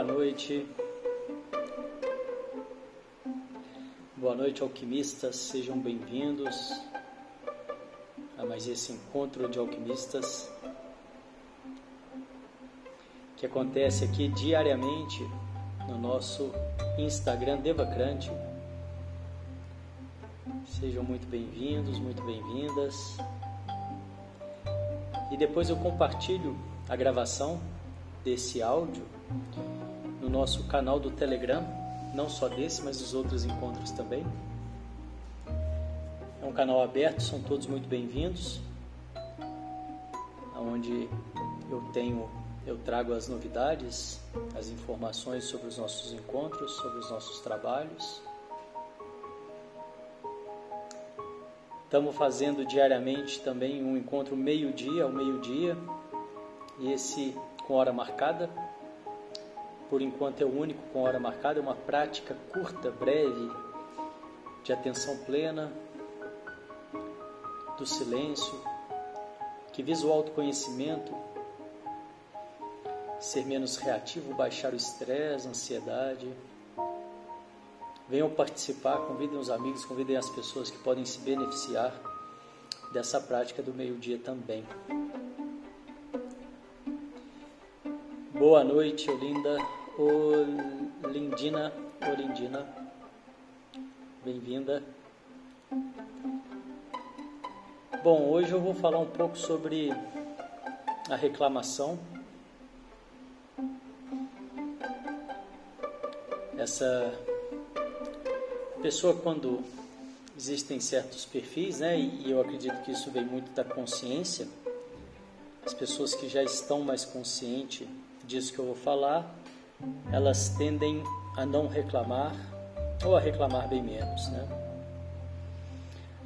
Boa noite. Boa noite, alquimistas. Sejam bem-vindos a mais esse encontro de alquimistas que acontece aqui diariamente no nosso Instagram Devacrante. Sejam muito bem-vindos, muito bem-vindas. E depois eu compartilho a gravação desse áudio no nosso canal do Telegram, não só desse, mas dos outros encontros também. É um canal aberto, são todos muito bem-vindos, onde eu tenho, eu trago as novidades, as informações sobre os nossos encontros, sobre os nossos trabalhos. Estamos fazendo diariamente também um encontro meio-dia ao meio-dia, e esse com hora marcada. Por enquanto é o único com hora marcada, é uma prática curta, breve, de atenção plena, do silêncio, que visa o autoconhecimento, ser menos reativo, baixar o estresse, a ansiedade. Venham participar, convidem os amigos, convidem as pessoas que podem se beneficiar dessa prática do meio-dia também. Boa noite, Olinda. Olindina. Olindina. Bem-vinda. Bom, hoje eu vou falar um pouco sobre a reclamação. Essa pessoa, quando existem certos perfis, né, e eu acredito que isso vem muito da consciência, as pessoas que já estão mais conscientes disso que eu vou falar, elas tendem a não reclamar ou a reclamar bem menos, né?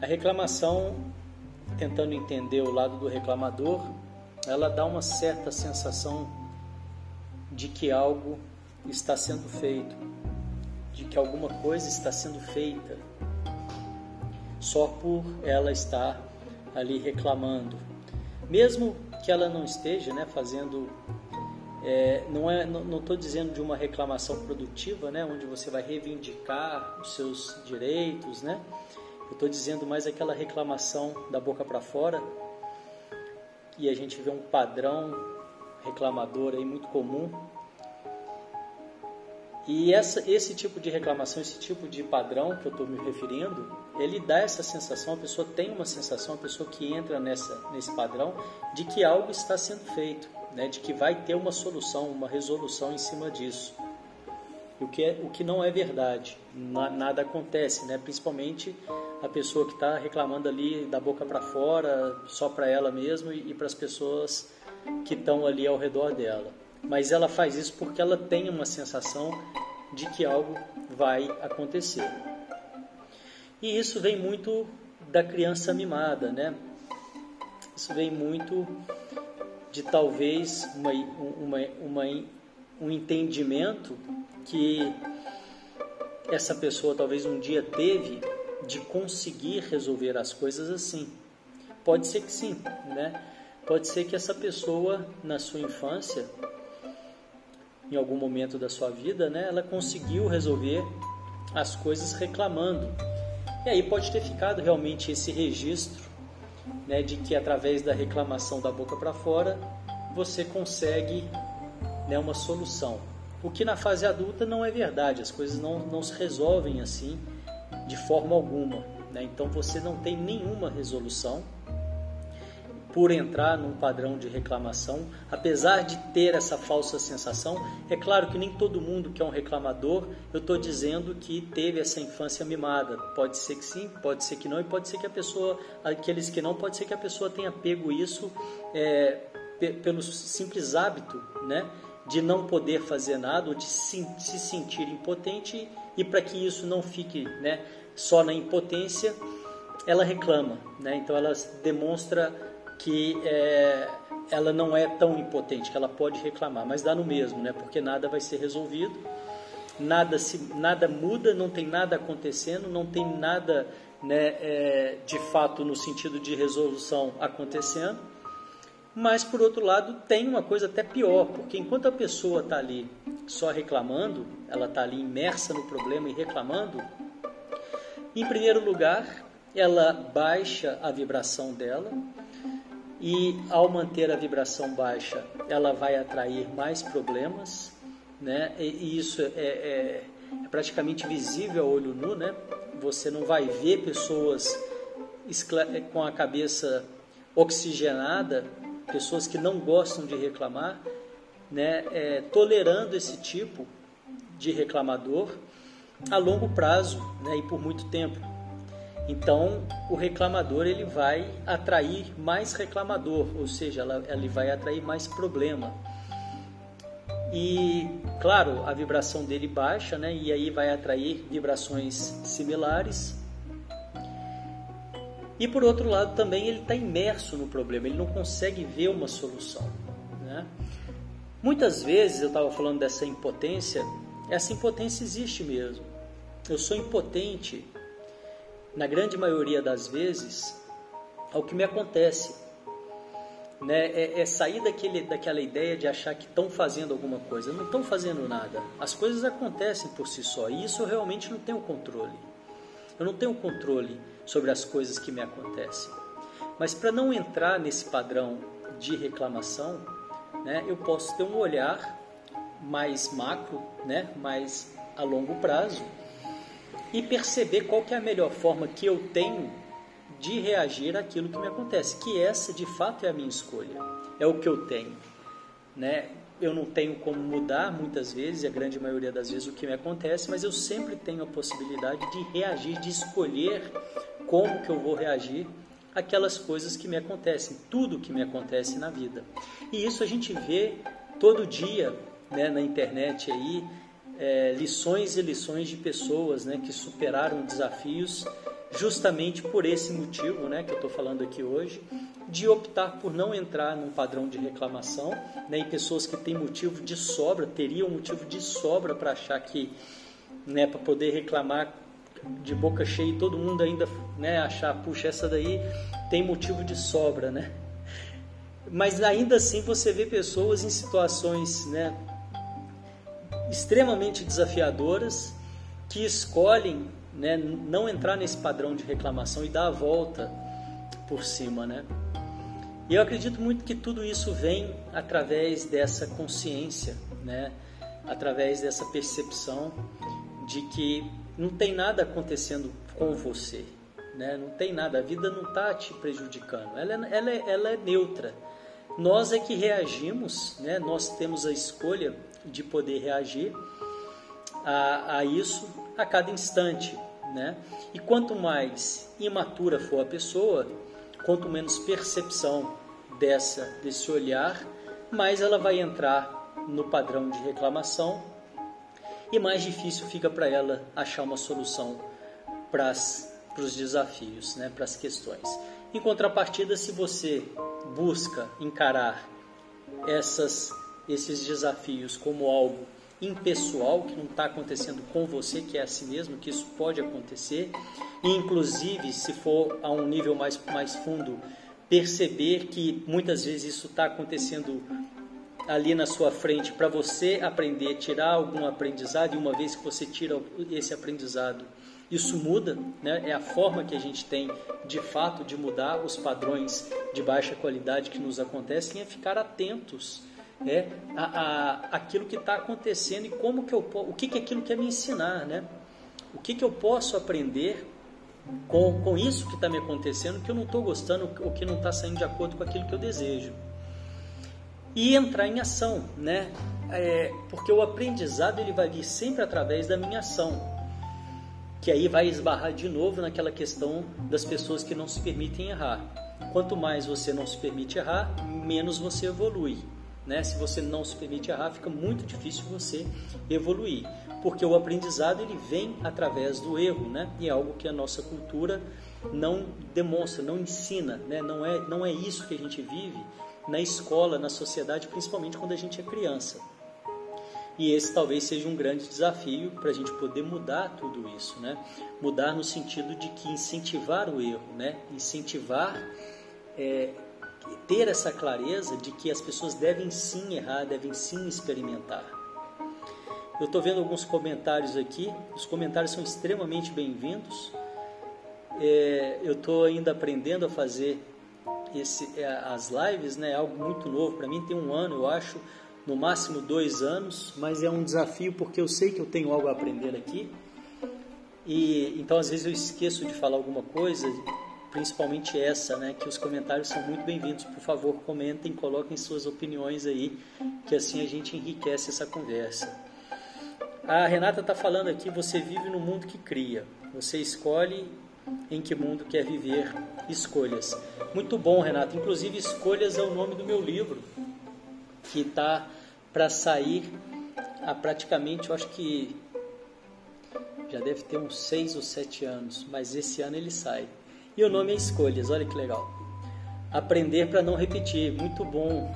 A reclamação, tentando entender o lado do reclamador, ela dá uma certa sensação de que algo está sendo feito, de que alguma coisa está sendo feita, só por ela estar ali reclamando, mesmo que ela não esteja, né, fazendo é, não é, estou dizendo de uma reclamação produtiva, né, onde você vai reivindicar os seus direitos, né? Eu estou dizendo mais aquela reclamação da boca para fora e a gente vê um padrão reclamador aí muito comum. E essa, esse tipo de reclamação, esse tipo de padrão que eu estou me referindo, ele dá essa sensação, a pessoa tem uma sensação, a pessoa que entra nessa, nesse padrão, de que algo está sendo feito né, de que vai ter uma solução, uma resolução em cima disso. O que, é, o que não é verdade, nada acontece, né? principalmente a pessoa que está reclamando ali da boca para fora, só para ela mesma e, e para as pessoas que estão ali ao redor dela. Mas ela faz isso porque ela tem uma sensação de que algo vai acontecer. E isso vem muito da criança mimada, né? Isso vem muito de talvez uma, uma, uma, um entendimento que essa pessoa talvez um dia teve de conseguir resolver as coisas assim. Pode ser que sim, né? Pode ser que essa pessoa na sua infância, em algum momento da sua vida, né, ela conseguiu resolver as coisas reclamando. E aí pode ter ficado realmente esse registro né, de que através da reclamação da boca para fora você consegue né, uma solução. O que na fase adulta não é verdade, as coisas não, não se resolvem assim de forma alguma. Né? Então você não tem nenhuma resolução por entrar num padrão de reclamação, apesar de ter essa falsa sensação. É claro que nem todo mundo que é um reclamador, eu estou dizendo que teve essa infância mimada. Pode ser que sim, pode ser que não, e pode ser que a pessoa, aqueles que não, pode ser que a pessoa tenha pego isso é, pelo simples hábito, né? De não poder fazer nada ou de se, se sentir impotente e para que isso não fique, né? Só na impotência, ela reclama, né? Então ela demonstra que é, ela não é tão impotente, que ela pode reclamar, mas dá no mesmo, né? Porque nada vai ser resolvido, nada se, nada muda, não tem nada acontecendo, não tem nada, né, é, de fato no sentido de resolução acontecendo. Mas, por outro lado, tem uma coisa até pior, porque enquanto a pessoa está ali só reclamando, ela está ali imersa no problema e reclamando, em primeiro lugar, ela baixa a vibração dela e, ao manter a vibração baixa, ela vai atrair mais problemas, né? E isso é, é, é praticamente visível a olho nu, né? Você não vai ver pessoas com a cabeça oxigenada pessoas que não gostam de reclamar, né, é, tolerando esse tipo de reclamador a longo prazo né, e por muito tempo. Então, o reclamador ele vai atrair mais reclamador, ou seja, ele vai atrair mais problema. E, claro, a vibração dele baixa, né, e aí vai atrair vibrações similares e por outro lado também ele está imerso no problema, ele não consegue ver uma solução. Né? Muitas vezes eu estava falando dessa impotência, essa impotência existe mesmo. Eu sou impotente, na grande maioria das vezes, ao que me acontece. Né? É, é sair daquele, daquela ideia de achar que estão fazendo alguma coisa. Não estão fazendo nada. As coisas acontecem por si só e isso eu realmente não tenho controle. Eu não tenho controle sobre as coisas que me acontecem. Mas para não entrar nesse padrão de reclamação, né, eu posso ter um olhar mais macro, né, mais a longo prazo e perceber qual que é a melhor forma que eu tenho de reagir àquilo que me acontece, que essa de fato é a minha escolha, é o que eu tenho, né? Eu não tenho como mudar muitas vezes, a grande maioria das vezes o que me acontece, mas eu sempre tenho a possibilidade de reagir, de escolher como que eu vou reagir aquelas coisas que me acontecem, tudo que me acontece na vida. E isso a gente vê todo dia né, na internet aí, é, lições e lições de pessoas né, que superaram desafios justamente por esse motivo né, que eu estou falando aqui hoje, de optar por não entrar num padrão de reclamação, né, e pessoas que têm motivo de sobra, teriam motivo de sobra para achar que, né, para poder reclamar de boca cheia e todo mundo ainda né, achar, puxa, essa daí tem motivo de sobra, né? Mas ainda assim você vê pessoas em situações né, extremamente desafiadoras que escolhem né, não entrar nesse padrão de reclamação e dar a volta por cima, né? E eu acredito muito que tudo isso vem através dessa consciência, né? Através dessa percepção de que não tem nada acontecendo com você, né? Não tem nada, a vida não está te prejudicando, ela, é, ela, é, ela é neutra. Nós é que reagimos, né? Nós temos a escolha de poder reagir a, a isso a cada instante, né? E quanto mais imatura for a pessoa, quanto menos percepção dessa desse olhar, mais ela vai entrar no padrão de reclamação e mais difícil fica para ela achar uma solução para os desafios, né, para as questões. Em contrapartida, se você busca encarar essas, esses desafios como algo impessoal, que não está acontecendo com você, que é assim mesmo, que isso pode acontecer, e inclusive, se for a um nível mais, mais fundo, perceber que muitas vezes isso está acontecendo ali na sua frente para você aprender, tirar algum aprendizado, e uma vez que você tira esse aprendizado, isso muda, né? é a forma que a gente tem de fato de mudar os padrões de baixa qualidade que nos acontecem, é ficar atentos né? a, a aquilo que está acontecendo e como que eu o que, que aquilo quer me ensinar, né? o que, que eu posso aprender com, com isso que está me acontecendo, que eu não estou gostando, ou que não está saindo de acordo com aquilo que eu desejo e entrar em ação, né? É, porque o aprendizado ele vai vir sempre através da minha ação, que aí vai esbarrar de novo naquela questão das pessoas que não se permitem errar. Quanto mais você não se permite errar, menos você evolui. Né? Se você não se permite errar, fica muito difícil você evoluir, porque o aprendizado ele vem através do erro, né? E é algo que a nossa cultura não demonstra, não ensina, né? Não é, não é isso que a gente vive na escola, na sociedade, principalmente quando a gente é criança. E esse talvez seja um grande desafio para a gente poder mudar tudo isso, né? Mudar no sentido de que incentivar o erro, né? Incentivar é, ter essa clareza de que as pessoas devem sim errar, devem sim experimentar. Eu estou vendo alguns comentários aqui, os comentários são extremamente bem-vindos. É, eu estou ainda aprendendo a fazer esse, é, as lives, né? É algo muito novo para mim, tem um ano, eu acho, no máximo dois anos, mas é um desafio porque eu sei que eu tenho algo a aprender aqui. E então às vezes eu esqueço de falar alguma coisa, principalmente essa, né? Que os comentários são muito bem-vindos. Por favor, comentem, coloquem suas opiniões aí, que assim a gente enriquece essa conversa. A Renata está falando aqui: você vive no mundo que cria. Você escolhe em que mundo quer viver. Escolhas. Muito bom, Renata. Inclusive, Escolhas é o nome do meu livro, que está para sair há praticamente, eu acho que já deve ter uns seis ou sete anos, mas esse ano ele sai. E o nome é Escolhas, olha que legal. Aprender para não repetir, muito bom.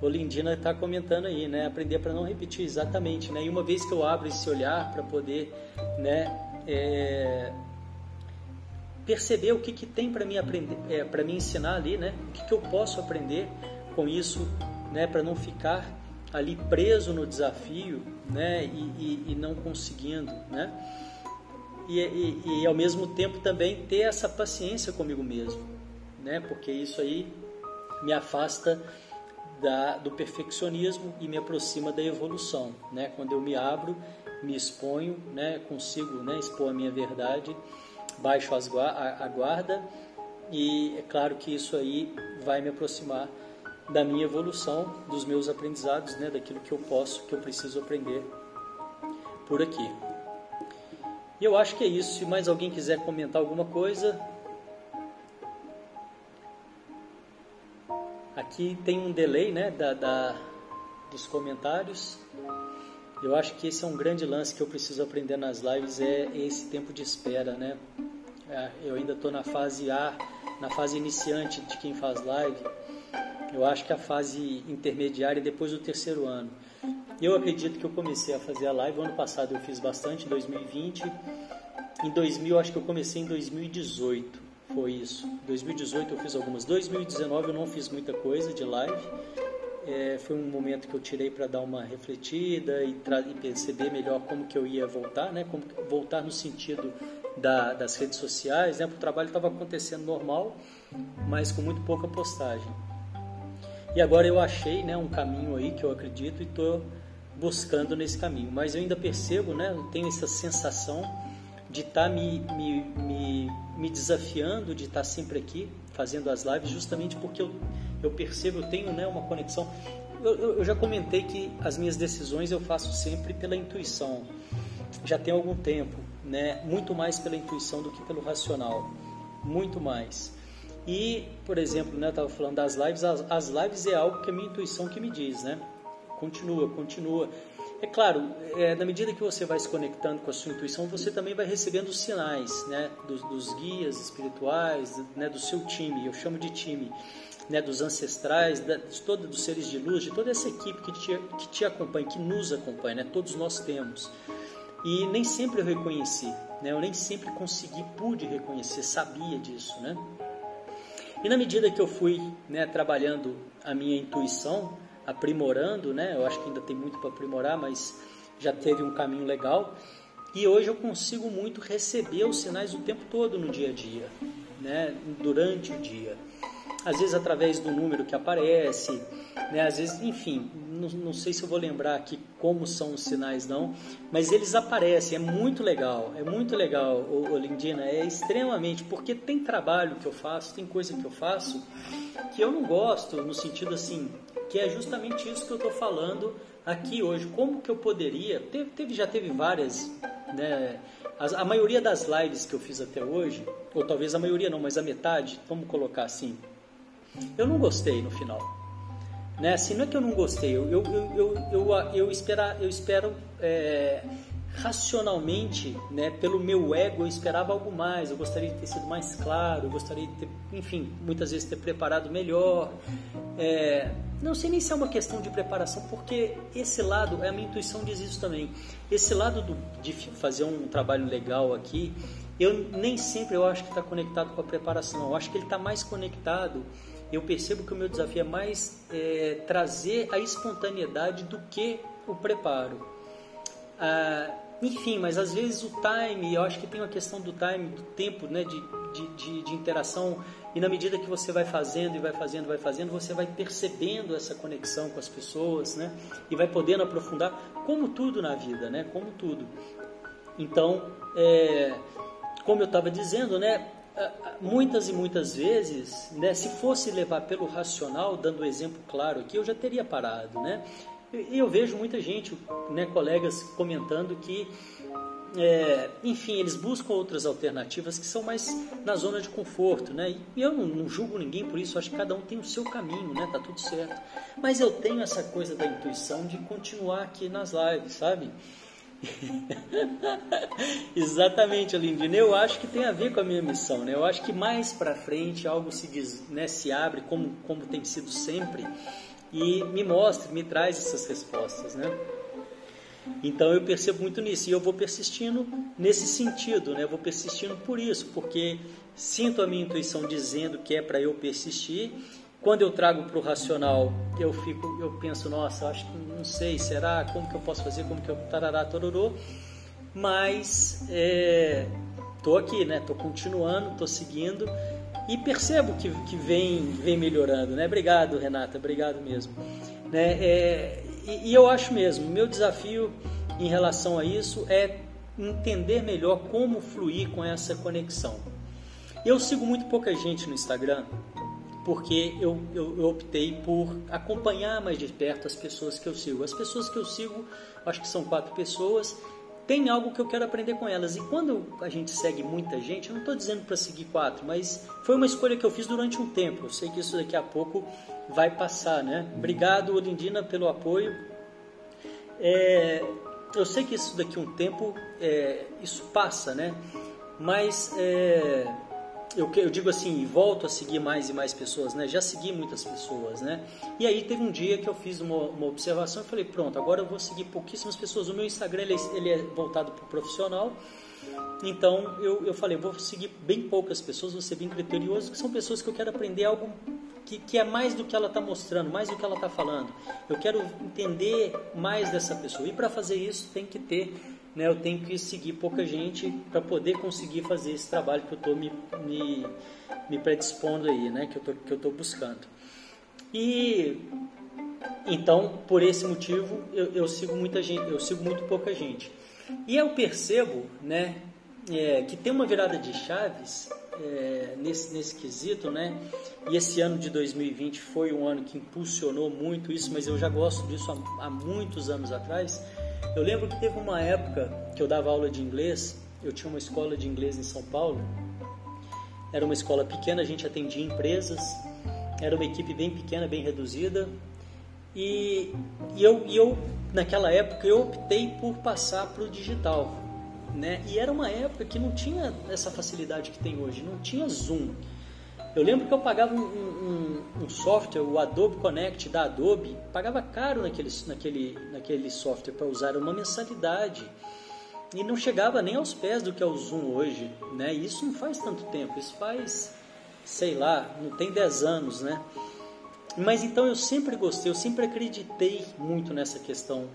O Lindina está comentando aí, né? Aprender para não repetir, exatamente, né? E uma vez que eu abro esse olhar para poder, né? É, perceber o que, que tem para mim aprender, é, para me ensinar ali, né? O que, que eu posso aprender com isso, né? Para não ficar ali preso no desafio, né? E, e, e não conseguindo, né? E, e, e, ao mesmo tempo também ter essa paciência comigo mesmo, né? Porque isso aí me afasta da, do perfeccionismo e me aproxima da evolução, né? Quando eu me abro, me exponho, né? Consigo, né? Expor a minha verdade, baixo as, a, a guarda e é claro que isso aí vai me aproximar da minha evolução, dos meus aprendizados, né? Daquilo que eu posso, que eu preciso aprender por aqui. E eu acho que é isso. Se mais alguém quiser comentar alguma coisa. Aqui tem um delay né, da, da, dos comentários. Eu acho que esse é um grande lance que eu preciso aprender nas lives, é esse tempo de espera, né? É, eu ainda estou na fase A, na fase iniciante de quem faz live. Eu acho que a fase intermediária é depois do terceiro ano. Eu acredito que eu comecei a fazer a live ano passado, eu fiz bastante, em 2020. Em 2000, acho que eu comecei em 2018, foi isso. 2018 eu fiz algumas. 2019 eu não fiz muita coisa de live. É, foi um momento que eu tirei para dar uma refletida e, e, perceber melhor como que eu ia voltar, né? Como voltar no sentido da, das redes sociais, né? O trabalho estava acontecendo normal, mas com muito pouca postagem. E agora eu achei, né, um caminho aí que eu acredito e estou buscando nesse caminho. Mas eu ainda percebo, né, eu tenho essa sensação de estar tá me, me, me, me, desafiando, de estar tá sempre aqui fazendo as lives, justamente porque eu, eu percebo, eu tenho né, uma conexão. Eu, eu já comentei que as minhas decisões eu faço sempre pela intuição. Já tem algum tempo, né? Muito mais pela intuição do que pelo racional, muito mais. E, por exemplo, né, eu estava falando das lives, as, as lives é algo que a minha intuição que me diz, né? Continua, continua. É claro, é, na medida que você vai se conectando com a sua intuição, você também vai recebendo os sinais né, dos, dos guias espirituais, né, do seu time, eu chamo de time, né, dos ancestrais, da, de todos dos seres de luz, de toda essa equipe que te, que te acompanha, que nos acompanha, né, todos nós temos. E nem sempre eu reconheci, né, eu nem sempre consegui, pude reconhecer, sabia disso. Né? E na medida que eu fui né, trabalhando a minha intuição, aprimorando, né? Eu acho que ainda tem muito para aprimorar, mas já teve um caminho legal. E hoje eu consigo muito receber os sinais o tempo todo no dia a dia, né? Durante o dia. Às vezes através do número que aparece, né? Às vezes, enfim, não, não sei se eu vou lembrar aqui como são os sinais não, mas eles aparecem, é muito legal, é muito legal, ô, Lindina, é extremamente, porque tem trabalho que eu faço, tem coisa que eu faço que eu não gosto, no sentido assim, que é justamente isso que eu estou falando aqui hoje. Como que eu poderia? Teve, teve já teve várias, né? A, a, maioria das lives que eu fiz até hoje, ou talvez a maioria não, mas a metade, vamos colocar assim, eu não gostei no final. Né? Assim, não é que eu não gostei, eu, eu, eu, eu, eu, espera, eu espero é, racionalmente, né, pelo meu ego, eu esperava algo mais, eu gostaria de ter sido mais claro, eu gostaria de ter, enfim, muitas vezes ter preparado melhor. É, não sei nem se é uma questão de preparação, porque esse lado, a minha intuição diz isso também, esse lado do, de fazer um trabalho legal aqui, eu nem sempre eu acho que está conectado com a preparação. Eu acho que ele está mais conectado. Eu percebo que o meu desafio é mais é, trazer a espontaneidade do que o preparo. Ah, enfim, mas às vezes o time, eu acho que tem uma questão do time, do tempo, né, de, de, de, de interação. E na medida que você vai fazendo e vai fazendo, vai fazendo, você vai percebendo essa conexão com as pessoas, né? E vai podendo aprofundar, como tudo na vida, né? Como tudo. Então, é, como eu estava dizendo, né? Muitas e muitas vezes, né, se fosse levar pelo racional, dando um exemplo claro aqui, eu já teria parado, né? E eu vejo muita gente, né, colegas comentando que, é, enfim, eles buscam outras alternativas que são mais na zona de conforto, né? E eu não, não, julgo ninguém por isso, acho que cada um tem o seu caminho, né? Tá tudo certo. Mas eu tenho essa coisa da intuição de continuar aqui nas lives, sabe? Exatamente, Alindina. Eu acho que tem a ver com a minha missão, né? Eu acho que mais para frente algo se diz, né, se abre como como tem sido sempre e me mostra, me traz essas respostas, né? Então eu percebo muito nisso e eu vou persistindo nesse sentido, né? Eu vou persistindo por isso, porque sinto a minha intuição dizendo que é para eu persistir quando eu trago para o racional, eu fico, eu penso, nossa, acho que não sei, será? Como que eu posso fazer? Como que eu tarará, tororô? Mas é, tô aqui, né? Tô continuando, tô seguindo e percebo que, que vem, vem melhorando, né? Obrigado, Renata, obrigado mesmo. Né? É, e, e eu acho mesmo, meu desafio em relação a isso é entender melhor como fluir com essa conexão. Eu sigo muito pouca gente no Instagram, porque eu, eu, eu, optei por acompanhar mais de perto as pessoas que eu sigo. As pessoas que eu sigo, acho que são quatro pessoas, tem algo que eu quero aprender com elas. E quando a gente segue muita gente, eu não estou dizendo para seguir quatro, mas foi uma escolha que eu fiz durante um tempo. Eu sei que isso daqui a pouco vai passar, né? Obrigado, Olindina, pelo apoio. É, eu sei que isso daqui a um tempo, é, isso passa, né? Mas é, eu, eu digo assim, volto a seguir mais e mais pessoas, né? Já segui muitas pessoas, né? E aí teve um dia que eu fiz uma, uma observação e falei, pronto, agora eu vou seguir pouquíssimas pessoas. O meu Instagram ele, é, ele é voltado para o profissional, então eu, eu falei, vou seguir bem poucas pessoas, vou ser bem criterioso, que são pessoas que eu quero aprender algo que, que é mais do que ela está mostrando, mais do que ela está falando. Eu quero entender mais dessa pessoa. E para fazer isso tem que ter né, eu tenho que seguir pouca gente para poder conseguir fazer esse trabalho que eu estou me, me, me, predispondo aí, né, que eu estou buscando. E então, por esse motivo, eu, eu, sigo muita gente, eu sigo muito pouca gente. E eu percebo, né, é, que tem uma virada de chaves é, nesse, nesse quesito, né? E esse ano de 2020 foi um ano que impulsionou muito isso, mas eu já gosto disso há, há muitos anos atrás eu lembro que teve uma época que eu dava aula de inglês, eu tinha uma escola de inglês em São Paulo. Era uma escola pequena, a gente atendia empresas, era uma equipe bem pequena, bem reduzida. E, e, eu, e eu, naquela época, eu optei por passar para o digital. Né? E era uma época que não tinha essa facilidade que tem hoje, não tinha Zoom. Eu lembro que eu pagava um, um, um, software, o Adobe Connect da Adobe, pagava caro naquele, naquele, naquele software para usar uma mensalidade e não chegava nem aos pés do que é o Zoom hoje, né? E isso não faz tanto tempo, isso faz, sei lá, não tem 10 anos, né? Mas então eu sempre gostei, eu sempre acreditei muito nessa questão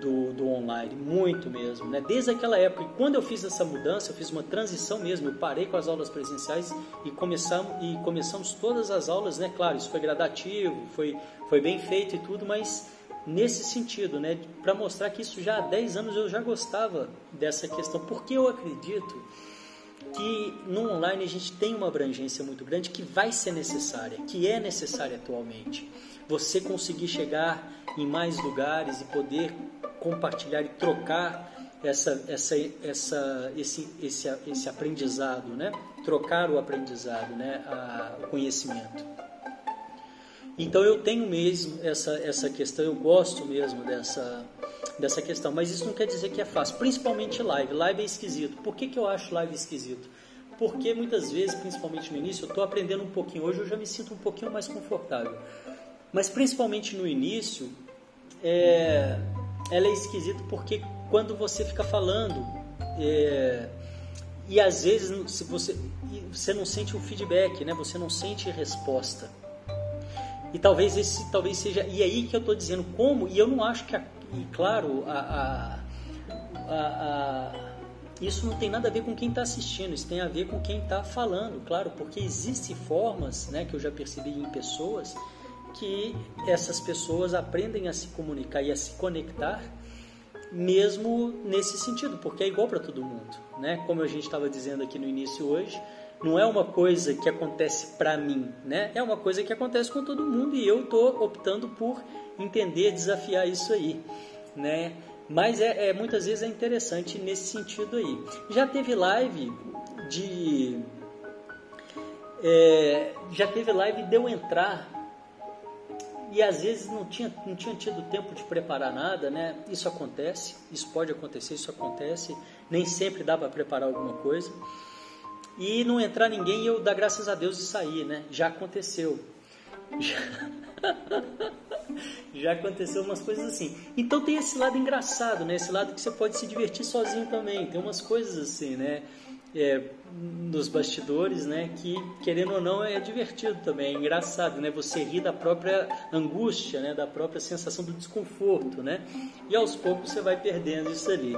do, do online, muito mesmo, né? Desde aquela época, e quando eu fiz essa mudança, eu fiz uma transição mesmo, eu parei com as aulas presenciais e começamos, e começamos todas as aulas, né? Claro, isso foi gradativo, foi, foi bem feito e tudo, mas nesse sentido, né? Para mostrar que isso já há 10 anos eu já gostava dessa questão, porque eu acredito que no online a gente tem uma abrangência muito grande que vai ser necessária, que é necessária atualmente. Você conseguir chegar em mais lugares e poder compartilhar e trocar essa, essa, essa, esse, esse, esse aprendizado, né? trocar o aprendizado, né? A, o conhecimento. Então eu tenho mesmo essa, essa questão, eu gosto mesmo dessa, dessa questão, mas isso não quer dizer que é fácil, principalmente live. Live é esquisito. Por que, que eu acho live esquisito? Porque muitas vezes, principalmente no início, eu estou aprendendo um pouquinho. Hoje eu já me sinto um pouquinho mais confortável. Mas principalmente no início, é, ela é esquisita porque quando você fica falando é, e às vezes se você você não sente o feedback, né? Você não sente resposta. E talvez esse talvez seja e aí que eu estou dizendo como e eu não acho que a, e claro a, a, a, isso não tem nada a ver com quem está assistindo, isso tem a ver com quem está falando, claro, porque existem formas, né, que eu já percebi em pessoas que essas pessoas aprendem a se comunicar e a se conectar mesmo nesse sentido, porque é igual para todo mundo, né? Como a gente estava dizendo aqui no início hoje, não é uma coisa que acontece para mim, né? É uma coisa que acontece com todo mundo e eu estou optando por entender, desafiar isso aí, né? Mas é, é, muitas vezes é interessante nesse sentido aí. Já teve live de é, já teve live de eu entrar e às vezes não tinha, não tinha tido tempo de preparar nada, né? Isso acontece, isso pode acontecer, isso acontece. Nem sempre dá para preparar alguma coisa. E não entrar ninguém e eu dar graças a Deus e sair, né? Já aconteceu. Já... Já aconteceu umas coisas assim. Então tem esse lado engraçado, né? Esse lado que você pode se divertir sozinho também. Tem umas coisas assim, né? É, nos bastidores, né? Que querendo ou não é divertido também, é engraçado, né? Você ri da própria angústia, né? Da própria sensação do desconforto, né? E aos poucos você vai perdendo isso ali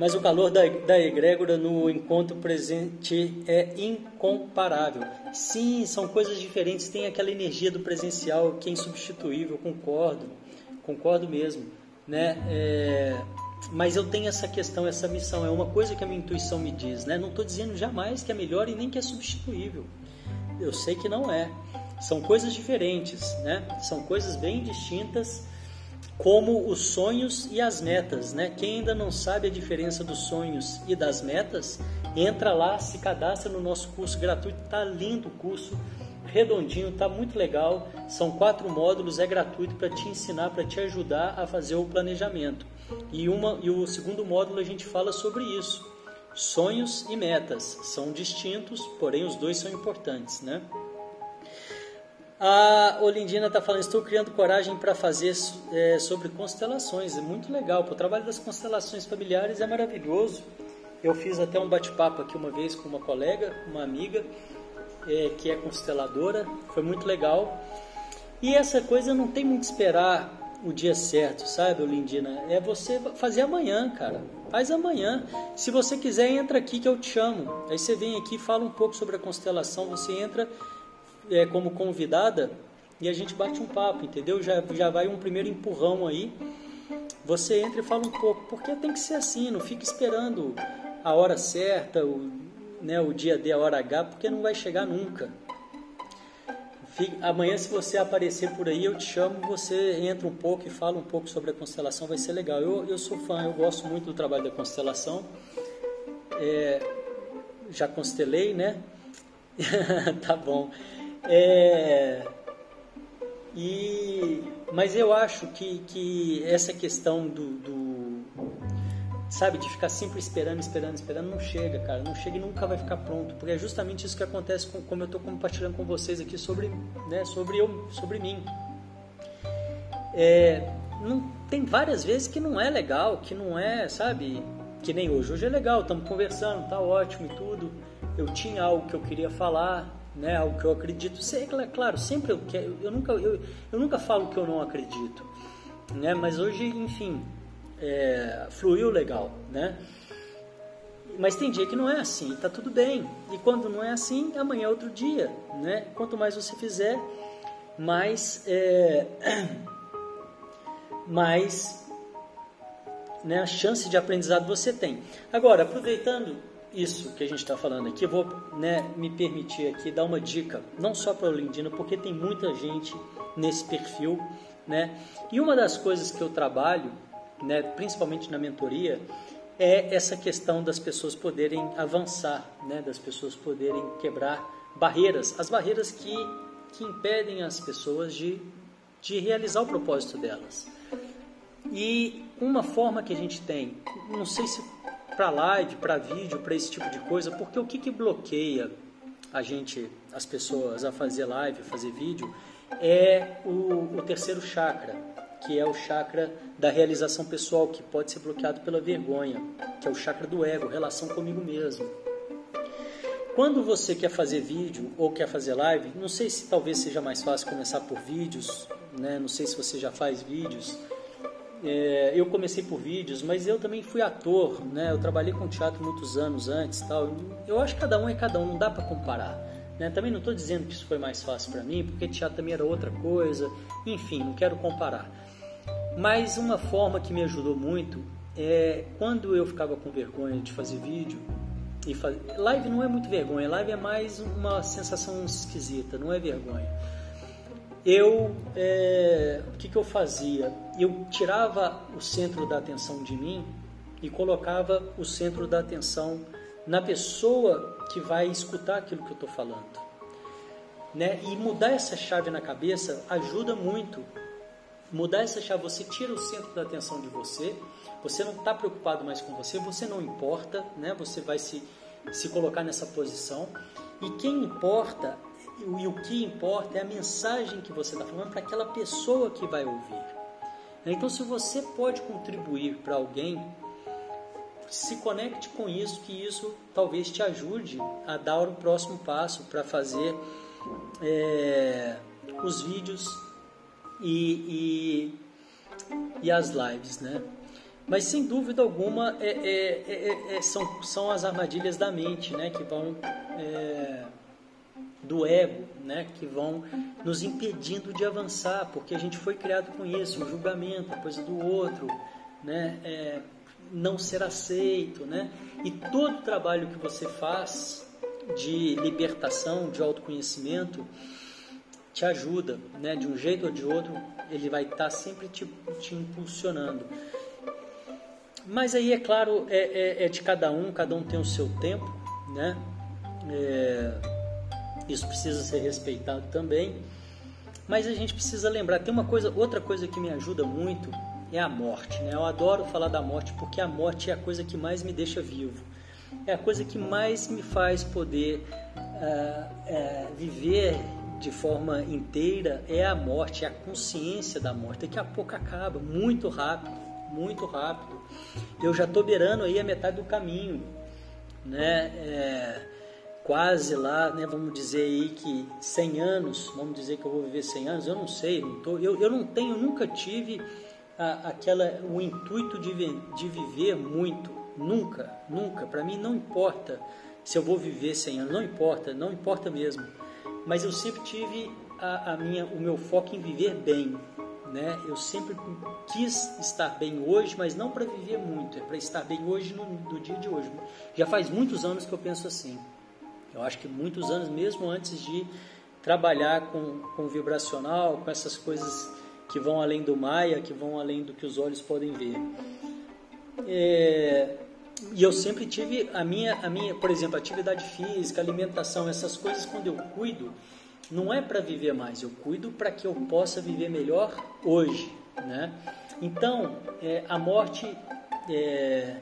mas o calor da, da egrégora no encontro presente é incomparável. Sim, são coisas diferentes, tem aquela energia do presencial que é insubstituível, concordo, concordo mesmo, né? É, mas eu tenho essa questão, essa missão, é uma coisa que a minha intuição me diz, né? Não estou dizendo jamais que é melhor e nem que é substituível. Eu sei que não é. São coisas diferentes, né? São coisas bem distintas como os sonhos e as metas, né? Quem ainda não sabe a diferença dos sonhos e das metas, entra lá, se cadastra no nosso curso gratuito, tá lindo o curso, redondinho, tá muito legal. São quatro módulos, é gratuito para te ensinar, para te ajudar a fazer o planejamento. E uma e o segundo módulo a gente fala sobre isso. Sonhos e metas são distintos, porém os dois são importantes, né? A Olindina está falando, estou criando coragem para fazer é, sobre constelações. É muito legal. O trabalho das constelações familiares é maravilhoso. Eu fiz até um bate-papo aqui uma vez com uma colega, uma amiga, é, que é consteladora. Foi muito legal. E essa coisa não tem muito esperar o dia certo, sabe, Olindina? É você fazer amanhã, cara. Faz amanhã. Se você quiser, entra aqui que eu te chamo. Aí você vem aqui, fala um pouco sobre a constelação. Você entra é, como convidada e a gente bate um papo, entendeu? Já, já vai um primeiro empurrão aí. Você entra e fala um pouco, porque tem que ser assim, não fica esperando a hora certa, o, né, o dia D, a hora H, porque não vai chegar nunca. amanhã, se você aparecer por aí, eu te chamo, você entra um pouco e fala um pouco sobre a constelação, vai ser legal. Eu, eu sou fã, eu gosto muito do trabalho da constelação. É, já constelei, né? tá bom. É, e, mas eu acho que, que essa questão do, do, sabe, de ficar sempre esperando, esperando, esperando, não chega, cara, não chega e nunca vai ficar pronto, porque é justamente isso que acontece com, como eu estou compartilhando com vocês aqui sobre, né, sobre eu, sobre mim. É, não, tem várias vezes que não é legal, que não é, sabe, que nem hoje. Hoje é legal, estamos conversando, tá ótimo e tudo. Eu tinha algo que eu queria falar, né? Algo que eu acredito. Claro, sempre eu quero, eu nunca, eu, eu nunca falo que eu não acredito, né? Mas hoje, enfim, é, fluiu legal, né? Mas tem dia que não é assim, tá tudo bem. E quando não é assim, amanhã é outro dia, né? Quanto mais você fizer, mais, é, mais né, a chance de aprendizado você tem. Agora, aproveitando isso que a gente está falando aqui, eu vou né, me permitir aqui dar uma dica, não só para o Lindino, porque tem muita gente nesse perfil, né? E uma das coisas que eu trabalho, né, principalmente na mentoria, é essa questão das pessoas poderem avançar, né, das pessoas poderem quebrar barreiras, as barreiras que, que impedem as pessoas de, de realizar o propósito delas. E uma forma que a gente tem, não sei se para live, para vídeo, para esse tipo de coisa, porque o que, que bloqueia a gente, as pessoas, a fazer live, a fazer vídeo, é o, o terceiro chakra, que é o chakra da realização pessoal, que pode ser bloqueado pela vergonha, que é o chakra do ego, relação comigo mesmo. Quando você quer fazer vídeo ou quer fazer live, não sei se talvez seja mais fácil começar por vídeos, né? não sei se você já faz vídeos. É, eu comecei por vídeos, mas eu também fui ator, né? Eu trabalhei com teatro muitos anos antes, tal. Eu acho que cada um é cada um, não dá para comparar. Né? Também não estou dizendo que isso foi mais fácil para mim, porque teatro também era outra coisa. Enfim, não quero comparar. Mas uma forma que me ajudou muito é quando eu ficava com vergonha de fazer vídeo e faz... live não é muito vergonha, live é mais uma sensação esquisita, não é vergonha eu é, o que, que eu fazia? Eu tirava o centro da atenção de mim e colocava o centro da atenção na pessoa que vai escutar aquilo que eu estou falando. Né? E mudar essa chave na cabeça ajuda muito. Mudar essa chave, você tira o centro da atenção de você, você não está preocupado mais com você, você não importa, né? você vai se, se colocar nessa posição. E quem importa e o que importa é a mensagem que você está falando para aquela pessoa que vai ouvir. Então, se você pode contribuir para alguém, se conecte com isso, que isso talvez te ajude a dar o próximo passo para fazer é, os vídeos e, e, e, as lives, né? Mas sem dúvida alguma é, é, é, é são, são as armadilhas da mente, né? Que vão é, do ego, né, que vão nos impedindo de avançar, porque a gente foi criado com isso, o julgamento, a coisa do outro, né, é, não ser aceito, né, e todo o trabalho que você faz de libertação, de autoconhecimento, te ajuda, né, de um jeito ou de outro, ele vai estar tá sempre te, te impulsionando. Mas aí, é claro, é, é, é, de cada um, cada um tem o seu tempo, né? É, isso precisa ser respeitado também. Mas a gente precisa lembrar, tem uma coisa, outra coisa que me ajuda muito é a morte, né? Eu adoro falar da morte porque a morte é a coisa que mais me deixa vivo. É a coisa que mais me faz poder uh, uh, viver de forma inteira é a morte, é a consciência da morte. Daqui a pouco acaba, muito rápido, muito rápido. Eu já estou beirando aí a metade do caminho, né? É, quase lá, né, vamos dizer aí que 100 anos, vamos dizer que eu vou viver 100 anos, eu não sei, não tô, eu, eu não tenho, nunca tive a, aquela, o intuito de, de viver muito, nunca, nunca, para mim não importa se eu vou viver 100 anos, não importa, não importa mesmo, mas eu sempre tive a, a minha, o meu foco em viver bem, né? Eu sempre quis estar bem hoje, mas não para viver muito, é para estar bem hoje no, no dia de hoje. Já faz muitos anos que eu penso assim. Eu acho que muitos anos, mesmo antes de trabalhar com, com vibracional, com essas coisas que vão além do Maia, que vão além do que os olhos podem ver. É, e eu sempre tive a minha, a minha, por exemplo, atividade física, alimentação, essas coisas quando eu cuido, não é para viver mais, eu cuido para que eu possa viver melhor hoje, né? Então, é, a morte, é,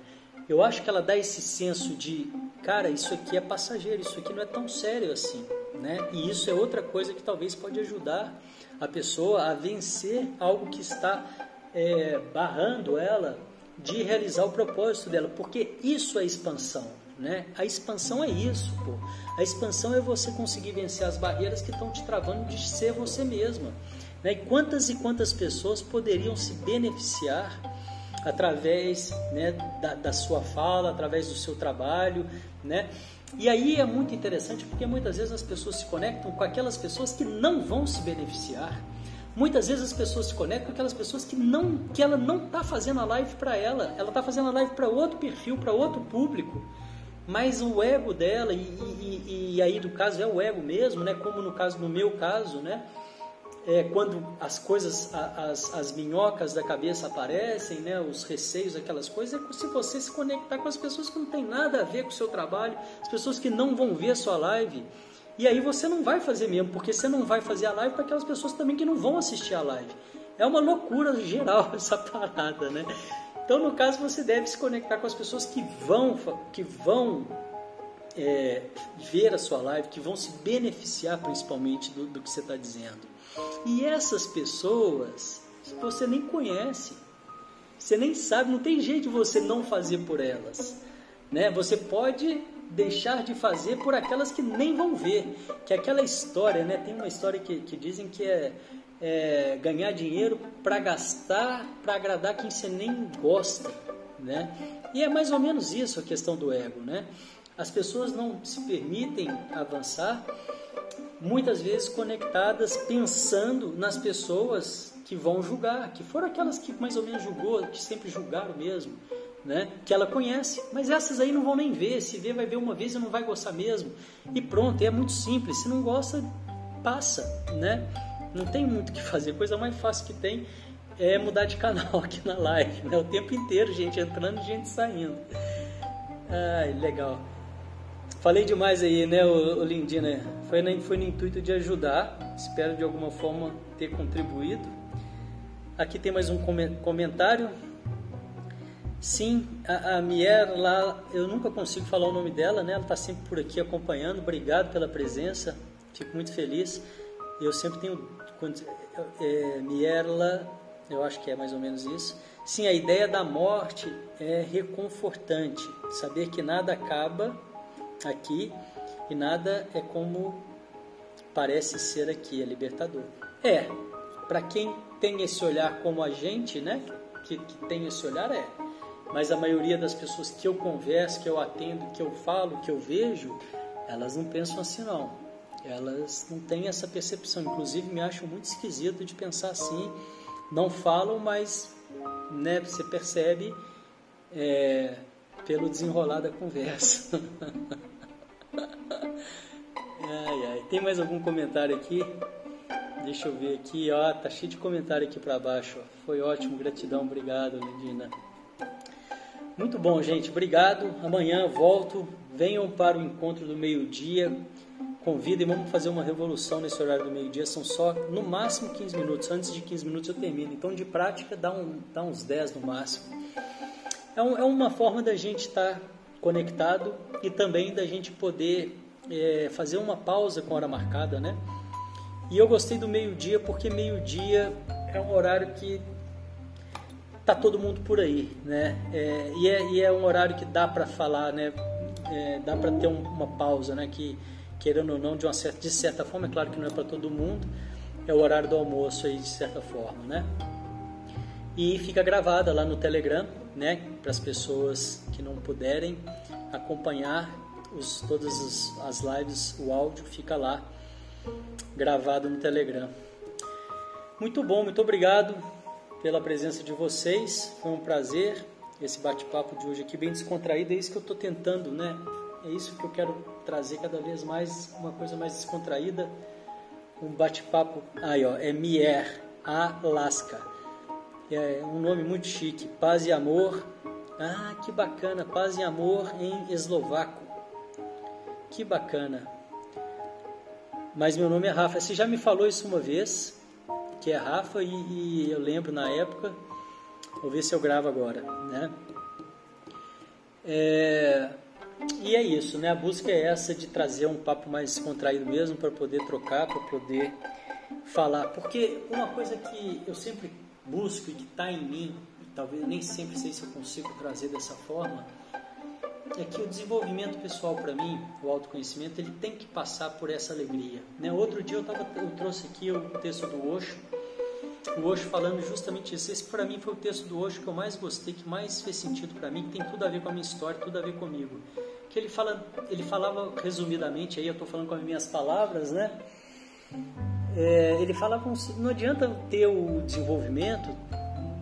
eu acho que ela dá esse senso de cara, isso aqui é passageiro, isso aqui não é tão sério assim, né? E isso é outra coisa que talvez pode ajudar a pessoa a vencer algo que está é, barrando ela de realizar o propósito dela, porque isso é expansão, né? A expansão é isso, pô. A expansão é você conseguir vencer as barreiras que estão te travando de ser você mesma. Né? E quantas e quantas pessoas poderiam se beneficiar através né, da, da, sua fala, através do seu trabalho, né? E aí é muito interessante porque muitas vezes as pessoas se conectam com aquelas pessoas que não vão se beneficiar. Muitas vezes as pessoas se conectam com aquelas pessoas que não que ela não está fazendo a live para ela, ela está fazendo a live para outro perfil, para outro público. Mas o ego dela, e, e, e aí do caso é o ego mesmo, né? como no caso, no meu caso, né? É, quando as coisas, as, as minhocas da cabeça aparecem, né, os receios, aquelas coisas, é se você se conectar com as pessoas que não tem nada a ver com o seu trabalho, as pessoas que não vão ver a sua live. E aí você não vai fazer mesmo, porque você não vai fazer a live para aquelas pessoas também que não vão assistir a live. É uma loucura geral essa parada, né? Então, no caso, você deve se conectar com as pessoas que vão, que vão é, ver a sua live, que vão se beneficiar principalmente do, do que você está dizendo. E essas pessoas você nem conhece. Você nem sabe, não tem jeito de você não fazer por elas. Né? Você pode deixar de fazer por aquelas que nem vão ver. Que aquela história, né? Tem uma história que, que dizem que é, é ganhar dinheiro para gastar, para agradar quem você nem gosta, né? E é mais ou menos isso a questão do ego, né? As pessoas não se permitem avançar, muitas vezes conectadas, pensando nas pessoas que vão julgar, que foram aquelas que mais ou menos julgou, que sempre julgaram mesmo, né? Que ela conhece, mas essas aí não vão nem ver, se vê vai ver uma vez e não vai gostar mesmo. E pronto, é muito simples, se não gosta, passa, né? Não tem muito o que fazer, coisa mais fácil que tem é mudar de canal aqui na live, né? O tempo inteiro, gente entrando e gente saindo. Ai, legal. Falei demais aí, né, o, Lindina? Foi, na, foi no intuito de ajudar, espero de alguma forma ter contribuído. Aqui tem mais um comentário. Sim, a, a Mier lá, eu nunca consigo falar o nome dela, né? Ela está sempre por aqui acompanhando. Obrigado pela presença, fico muito feliz. Eu sempre tenho. É, Mierla, eu acho que é mais ou menos isso. Sim, a ideia da morte é reconfortante. Saber que nada acaba aqui e nada é como parece ser aqui, é libertador. É, para quem tem esse olhar como a gente, né? Que, que tem esse olhar, é. Mas a maioria das pessoas que eu converso, que eu atendo, que eu falo, que eu vejo, elas não pensam assim não. Elas não têm essa percepção. Inclusive me acham muito esquisito de pensar assim não falam, mas né, você percebe é, pelo desenrolar da conversa. ai, ai. Tem mais algum comentário aqui? Deixa eu ver aqui, ó, tá cheio de comentário aqui para baixo. Foi ótimo, gratidão, obrigado, Lindina. Muito bom, gente, obrigado. Amanhã volto. Venham para o encontro do meio-dia convida e vamos fazer uma revolução nesse horário do meio-dia. São só no máximo 15 minutos. Antes de 15 minutos eu termino. Então, de prática, dá, um, dá uns 10 no máximo. É, um, é uma forma da gente estar tá conectado e também da gente poder é, fazer uma pausa com hora marcada, né? E eu gostei do meio-dia porque meio-dia é um horário que tá todo mundo por aí, né? É, e, é, e, é, um horário que dá para falar, né? É, dá para ter um, uma pausa, né? Que querendo ou não, de, uma certa, de certa forma, é claro que não é para todo mundo, é o horário do almoço aí, de certa forma, né? E fica gravada lá no Telegram, né? Para as pessoas que não puderem acompanhar os, todas as, lives, o áudio fica lá gravado no Telegram. Muito bom, muito obrigado pela presença de vocês. Foi um prazer esse bate-papo de hoje aqui, bem descontraído. É isso que eu estou tentando, né? É isso que eu quero trazer cada vez mais, uma coisa mais descontraída, um bate-papo. Aí, ó, é Mier, Alaska. É um nome muito chique. Paz e amor. Ah, que bacana. Paz e amor em eslovaco. Que bacana. Mas meu nome é Rafa. Você já me falou isso uma vez, que é Rafa, e, e eu lembro na época. Vou ver se eu gravo agora, né? É, e é isso, né? A busca é essa de trazer um papo mais contraído mesmo para poder trocar, para poder falar. Porque uma coisa que eu sempre busco e que está em mim, e talvez nem sempre sei se eu consigo trazer dessa forma, é que o desenvolvimento pessoal para mim, o autoconhecimento, ele tem que passar por essa alegria. Né? Outro dia eu, tava, eu trouxe aqui o texto do Osho, o Osho falando justamente isso. Esse para mim foi o texto do Osho que eu mais gostei, que mais fez sentido para mim, que tem tudo a ver com a minha história, tudo a ver comigo que ele, fala, ele falava resumidamente, aí eu estou falando com as minhas palavras, né? É, ele falava, não adianta ter o desenvolvimento,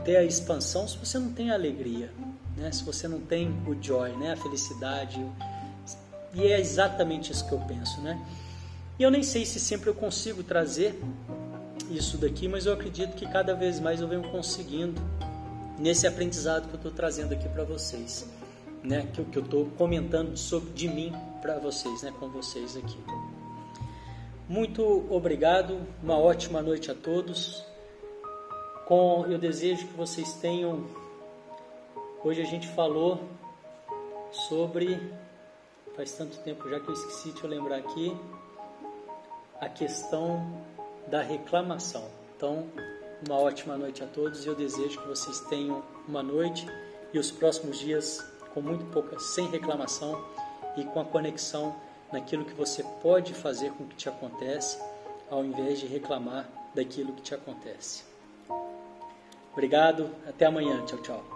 ter a expansão, se você não tem a alegria, né? se você não tem o joy, né? a felicidade. E é exatamente isso que eu penso. Né? E eu nem sei se sempre eu consigo trazer isso daqui, mas eu acredito que cada vez mais eu venho conseguindo nesse aprendizado que eu estou trazendo aqui para vocês né, que, que eu estou comentando sobre de mim para vocês, né, com vocês aqui. Muito obrigado, uma ótima noite a todos. Com eu desejo que vocês tenham. Hoje a gente falou sobre faz tanto tempo já que eu esqueci de eu lembrar aqui a questão da reclamação. Então, uma ótima noite a todos e eu desejo que vocês tenham uma noite e os próximos dias com muito pouca, sem reclamação e com a conexão naquilo que você pode fazer com o que te acontece, ao invés de reclamar daquilo que te acontece. Obrigado, até amanhã. Tchau, tchau.